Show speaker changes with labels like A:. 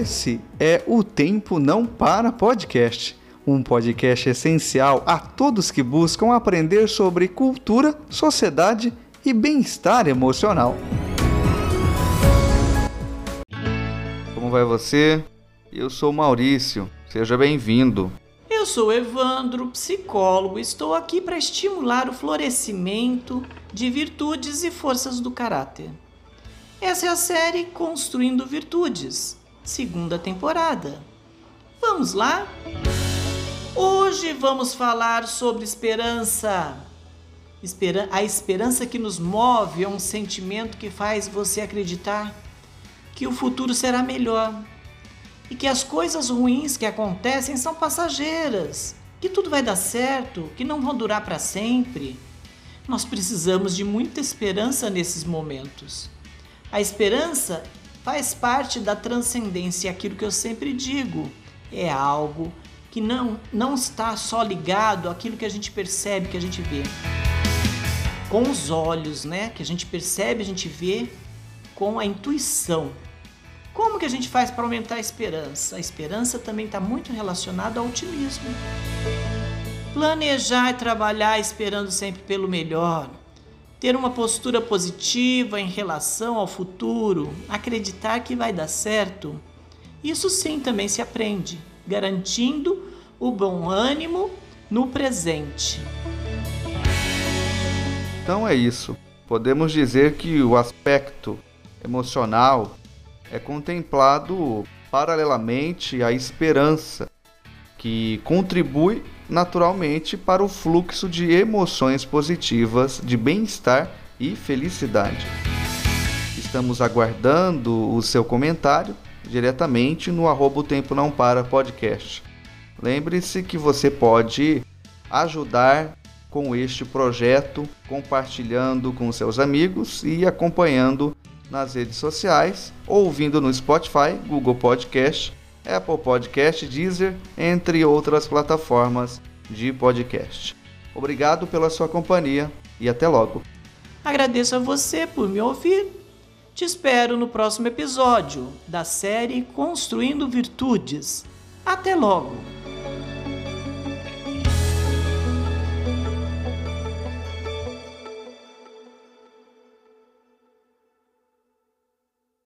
A: Esse é o Tempo Não Para Podcast, um podcast essencial a todos que buscam aprender sobre cultura, sociedade e bem-estar emocional. Como vai você? Eu sou Maurício, seja bem-vindo.
B: Eu sou Evandro, psicólogo, estou aqui para estimular o florescimento de virtudes e forças do caráter. Essa é a série Construindo Virtudes, segunda temporada. Vamos lá? Hoje vamos falar sobre esperança. A esperança que nos move é um sentimento que faz você acreditar que o futuro será melhor e que as coisas ruins que acontecem são passageiras, que tudo vai dar certo, que não vão durar para sempre. Nós precisamos de muita esperança nesses momentos. A esperança faz parte da transcendência, aquilo que eu sempre digo, é algo que não, não está só ligado àquilo que a gente percebe, que a gente vê. Com os olhos, né? Que a gente percebe, a gente vê com a intuição. Como que a gente faz para aumentar a esperança? A esperança também está muito relacionada ao otimismo. Planejar e trabalhar esperando sempre pelo melhor. Ter uma postura positiva em relação ao futuro, acreditar que vai dar certo. Isso sim também se aprende, garantindo o bom ânimo no presente.
A: Então é isso. Podemos dizer que o aspecto emocional é contemplado paralelamente à esperança, que contribui naturalmente para o fluxo de emoções positivas, de bem-estar e felicidade. Estamos aguardando o seu comentário diretamente no arroba o Tempo Não Para podcast. Lembre-se que você pode ajudar com este projeto, compartilhando com seus amigos e acompanhando nas redes sociais, ouvindo no Spotify, Google Podcast, Apple Podcast, Deezer, entre outras plataformas de podcast. Obrigado pela sua companhia e até logo.
B: Agradeço a você por me ouvir. Te espero no próximo episódio da série Construindo Virtudes. Até logo!